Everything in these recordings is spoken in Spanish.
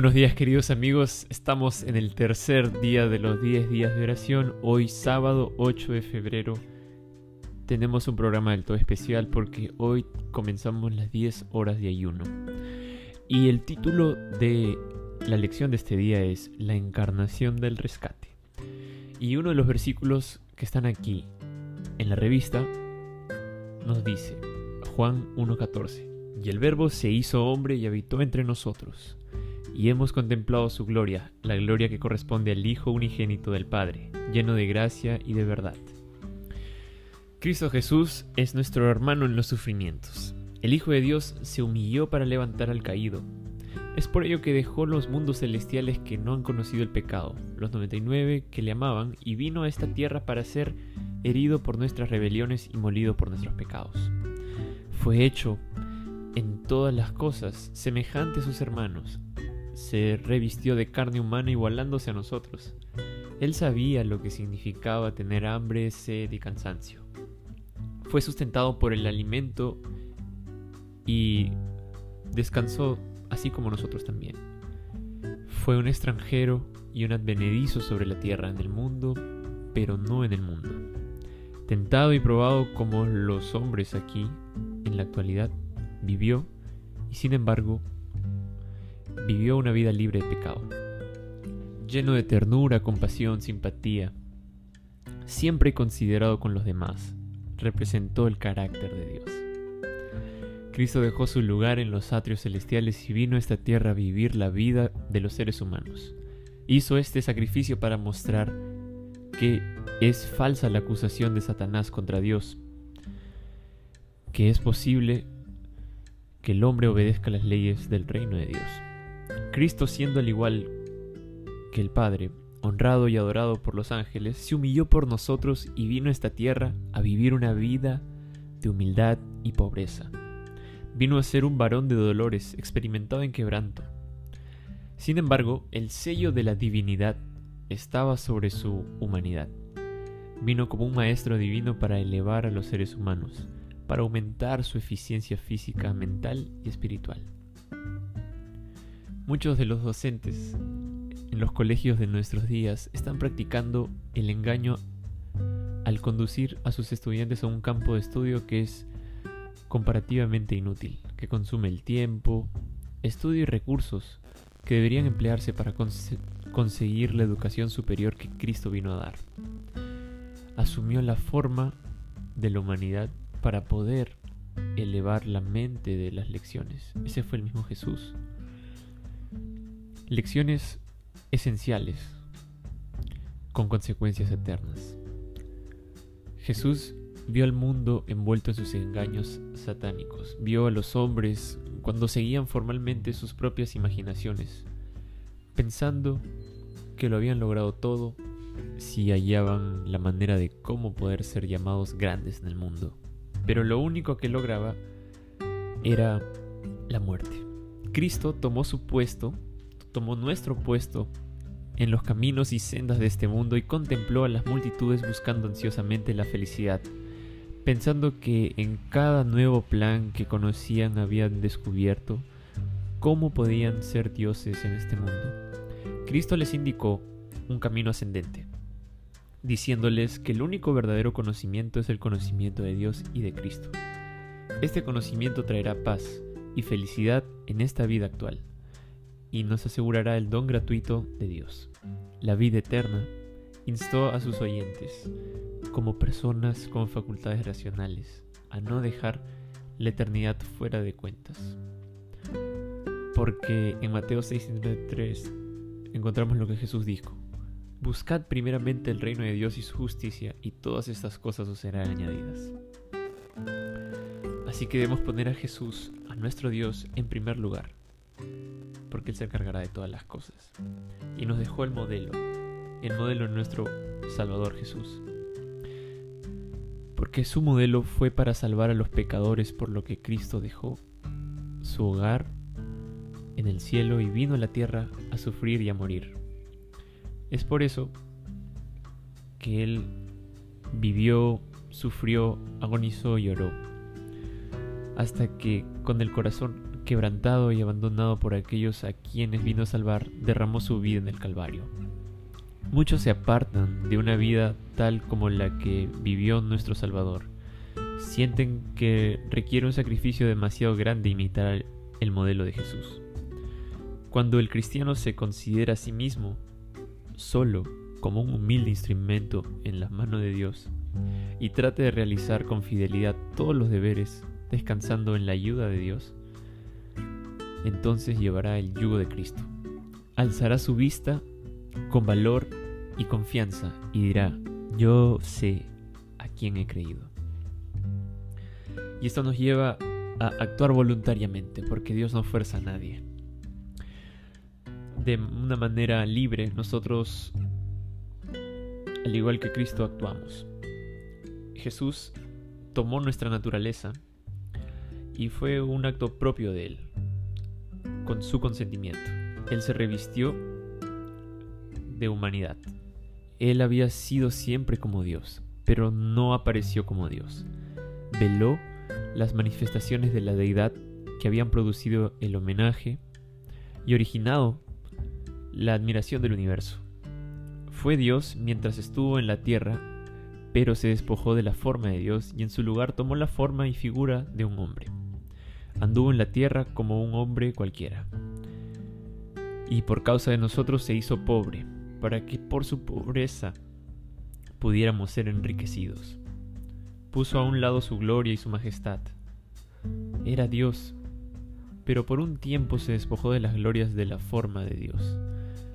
buenos días queridos amigos, estamos en el tercer día de los 10 días de oración, hoy sábado 8 de febrero. Tenemos un programa del todo especial porque hoy comenzamos las 10 horas de ayuno. Y el título de la lección de este día es La encarnación del rescate. Y uno de los versículos que están aquí en la revista nos dice, Juan 1.14, y el verbo se hizo hombre y habitó entre nosotros y hemos contemplado su gloria, la gloria que corresponde al Hijo unigénito del Padre, lleno de gracia y de verdad. Cristo Jesús es nuestro hermano en los sufrimientos. El Hijo de Dios se humilló para levantar al caído. Es por ello que dejó los mundos celestiales que no han conocido el pecado, los 99 que le amaban, y vino a esta tierra para ser herido por nuestras rebeliones y molido por nuestros pecados. Fue hecho en todas las cosas semejante a sus hermanos, se revistió de carne humana igualándose a nosotros. Él sabía lo que significaba tener hambre, sed y cansancio. Fue sustentado por el alimento y descansó así como nosotros también. Fue un extranjero y un advenedizo sobre la tierra en el mundo, pero no en el mundo. Tentado y probado como los hombres aquí, en la actualidad, vivió y sin embargo vivió una vida libre de pecado, lleno de ternura, compasión, simpatía, siempre considerado con los demás, representó el carácter de Dios. Cristo dejó su lugar en los atrios celestiales y vino a esta tierra a vivir la vida de los seres humanos. Hizo este sacrificio para mostrar que es falsa la acusación de Satanás contra Dios, que es posible que el hombre obedezca las leyes del reino de Dios. Cristo siendo al igual que el Padre, honrado y adorado por los ángeles, se humilló por nosotros y vino a esta tierra a vivir una vida de humildad y pobreza. Vino a ser un varón de dolores, experimentado en quebranto. Sin embargo, el sello de la divinidad estaba sobre su humanidad. Vino como un maestro divino para elevar a los seres humanos, para aumentar su eficiencia física, mental y espiritual. Muchos de los docentes en los colegios de nuestros días están practicando el engaño al conducir a sus estudiantes a un campo de estudio que es comparativamente inútil, que consume el tiempo, estudio y recursos que deberían emplearse para conseguir la educación superior que Cristo vino a dar. Asumió la forma de la humanidad para poder elevar la mente de las lecciones. Ese fue el mismo Jesús. Lecciones esenciales con consecuencias eternas. Jesús vio al mundo envuelto en sus engaños satánicos, vio a los hombres cuando seguían formalmente sus propias imaginaciones, pensando que lo habían logrado todo si hallaban la manera de cómo poder ser llamados grandes en el mundo. Pero lo único que lograba era la muerte. Cristo tomó su puesto tomó nuestro puesto en los caminos y sendas de este mundo y contempló a las multitudes buscando ansiosamente la felicidad, pensando que en cada nuevo plan que conocían habían descubierto cómo podían ser dioses en este mundo. Cristo les indicó un camino ascendente, diciéndoles que el único verdadero conocimiento es el conocimiento de Dios y de Cristo. Este conocimiento traerá paz y felicidad en esta vida actual y nos asegurará el don gratuito de Dios. La vida eterna instó a sus oyentes, como personas con facultades racionales, a no dejar la eternidad fuera de cuentas. Porque en Mateo 6:3 encontramos lo que Jesús dijo. Buscad primeramente el reino de Dios y su justicia, y todas estas cosas os serán añadidas. Así que debemos poner a Jesús, a nuestro Dios, en primer lugar porque Él se encargará de todas las cosas. Y nos dejó el modelo, el modelo de nuestro Salvador Jesús. Porque su modelo fue para salvar a los pecadores, por lo que Cristo dejó su hogar en el cielo y vino a la tierra a sufrir y a morir. Es por eso que Él vivió, sufrió, agonizó y oró, hasta que con el corazón quebrantado y abandonado por aquellos a quienes vino a salvar, derramó su vida en el Calvario. Muchos se apartan de una vida tal como la que vivió nuestro Salvador. Sienten que requiere un sacrificio demasiado grande imitar el modelo de Jesús. Cuando el cristiano se considera a sí mismo solo como un humilde instrumento en las manos de Dios y trate de realizar con fidelidad todos los deberes descansando en la ayuda de Dios, entonces llevará el yugo de Cristo. Alzará su vista con valor y confianza y dirá, yo sé a quién he creído. Y esto nos lleva a actuar voluntariamente, porque Dios no fuerza a nadie. De una manera libre, nosotros, al igual que Cristo, actuamos. Jesús tomó nuestra naturaleza y fue un acto propio de Él, con su consentimiento. Él se revistió de humanidad. Él había sido siempre como Dios, pero no apareció como Dios. Veló las manifestaciones de la deidad que habían producido el homenaje y originado la admiración del universo. Fue Dios mientras estuvo en la tierra, pero se despojó de la forma de Dios y en su lugar tomó la forma y figura de un hombre. Anduvo en la tierra como un hombre cualquiera. Y por causa de nosotros se hizo pobre, para que por su pobreza pudiéramos ser enriquecidos. Puso a un lado su gloria y su majestad. Era Dios, pero por un tiempo se despojó de las glorias de la forma de Dios.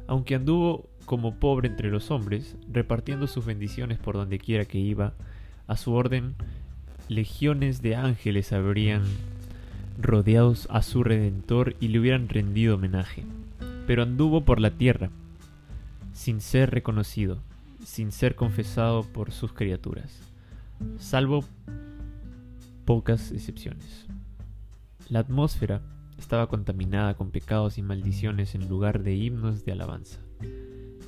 Aunque anduvo como pobre entre los hombres, repartiendo sus bendiciones por donde quiera que iba, a su orden, legiones de ángeles habrían rodeados a su Redentor y le hubieran rendido homenaje. Pero anduvo por la tierra, sin ser reconocido, sin ser confesado por sus criaturas, salvo pocas excepciones. La atmósfera estaba contaminada con pecados y maldiciones en lugar de himnos de alabanza.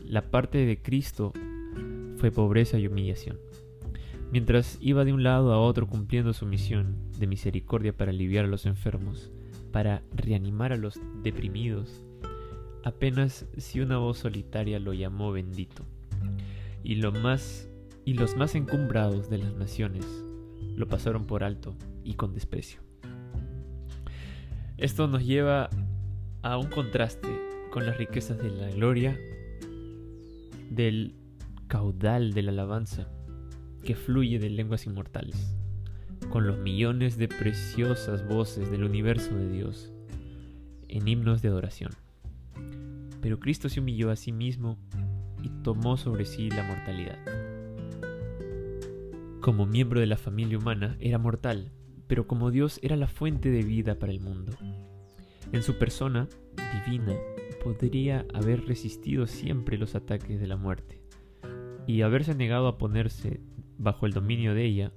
La parte de Cristo fue pobreza y humillación. Mientras iba de un lado a otro cumpliendo su misión de misericordia para aliviar a los enfermos, para reanimar a los deprimidos, apenas si una voz solitaria lo llamó bendito. Y, lo más, y los más encumbrados de las naciones lo pasaron por alto y con desprecio. Esto nos lleva a un contraste con las riquezas de la gloria, del caudal de la alabanza que fluye de lenguas inmortales, con los millones de preciosas voces del universo de Dios en himnos de adoración. Pero Cristo se humilló a sí mismo y tomó sobre sí la mortalidad. Como miembro de la familia humana era mortal, pero como Dios era la fuente de vida para el mundo. En su persona divina podría haber resistido siempre los ataques de la muerte y haberse negado a ponerse bajo el dominio de ella,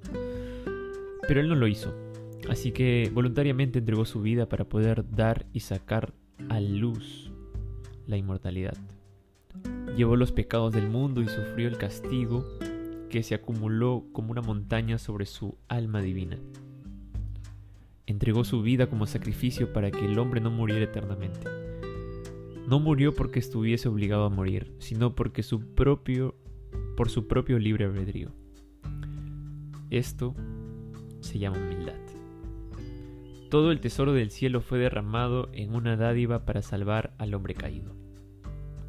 pero él no lo hizo, así que voluntariamente entregó su vida para poder dar y sacar a luz la inmortalidad. Llevó los pecados del mundo y sufrió el castigo que se acumuló como una montaña sobre su alma divina. Entregó su vida como sacrificio para que el hombre no muriera eternamente. No murió porque estuviese obligado a morir, sino porque su propio por su propio libre albedrío. Esto se llama humildad. Todo el tesoro del cielo fue derramado en una dádiva para salvar al hombre caído.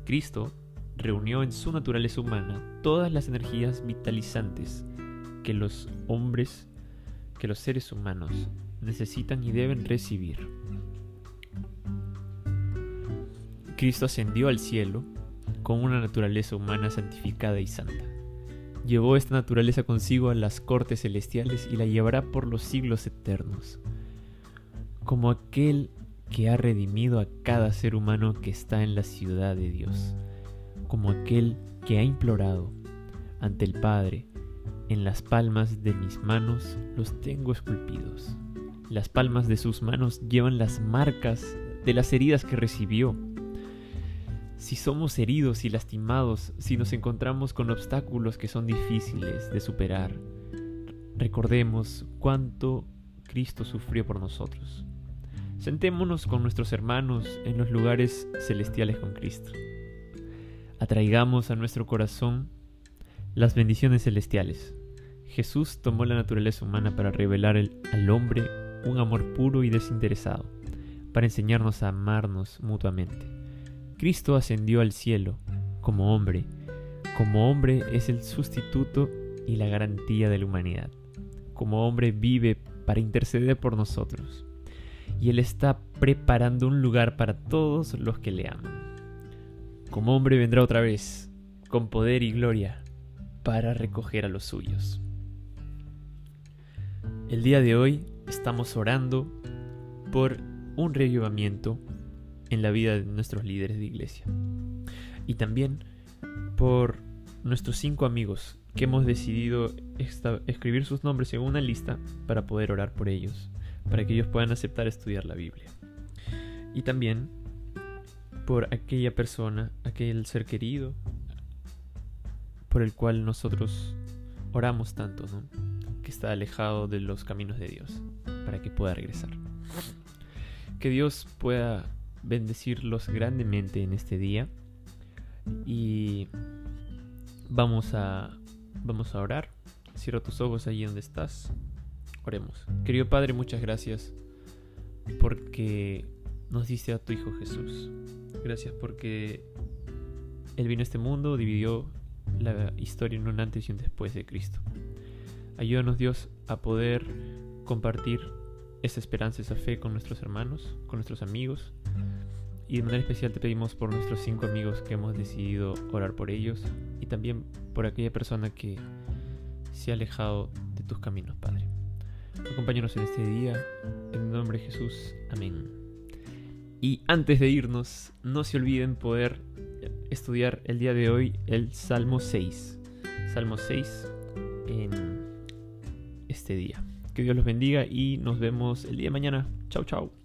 Cristo reunió en su naturaleza humana todas las energías vitalizantes que los hombres, que los seres humanos necesitan y deben recibir. Cristo ascendió al cielo con una naturaleza humana santificada y santa. Llevó esta naturaleza consigo a las cortes celestiales y la llevará por los siglos eternos. Como aquel que ha redimido a cada ser humano que está en la ciudad de Dios, como aquel que ha implorado ante el Padre, en las palmas de mis manos los tengo esculpidos. Las palmas de sus manos llevan las marcas de las heridas que recibió. Si somos heridos y lastimados, si nos encontramos con obstáculos que son difíciles de superar, recordemos cuánto Cristo sufrió por nosotros Sentémonos con nuestros hermanos en los lugares celestiales con Cristo. Atraigamos a nuestro corazón las bendiciones celestiales. Jesús tomó la naturaleza humana para revelar al hombre un amor puro y desinteresado, para enseñarnos a amarnos mutuamente. Cristo ascendió al cielo como hombre. Como hombre es el sustituto y la garantía de la humanidad. Como hombre vive para interceder por nosotros. Y Él está preparando un lugar para todos los que le aman. Como hombre vendrá otra vez, con poder y gloria, para recoger a los suyos. El día de hoy estamos orando por un reavivamiento en la vida de nuestros líderes de iglesia. Y también por nuestros cinco amigos que hemos decidido escribir sus nombres en una lista para poder orar por ellos, para que ellos puedan aceptar estudiar la Biblia. Y también por aquella persona, aquel ser querido, por el cual nosotros oramos tanto, que está alejado de los caminos de Dios, para que pueda regresar. Que Dios pueda bendecirlos grandemente en este día y vamos a vamos a orar. Cierra tus ojos allí donde estás. Oremos. Querido Padre, muchas gracias porque nos diste a tu Hijo Jesús. Gracias porque Él vino a este mundo, dividió la historia en un antes y un después de Cristo. Ayúdanos Dios a poder compartir esa esperanza, esa fe con nuestros hermanos, con nuestros amigos. Y de manera especial te pedimos por nuestros cinco amigos que hemos decidido orar por ellos y también por aquella persona que se ha alejado de tus caminos, Padre. Acompáñanos en este día, en nombre de Jesús. Amén. Y antes de irnos, no se olviden poder estudiar el día de hoy el Salmo 6. Salmo 6 en este día. Que Dios los bendiga y nos vemos el día de mañana. Chau, chau.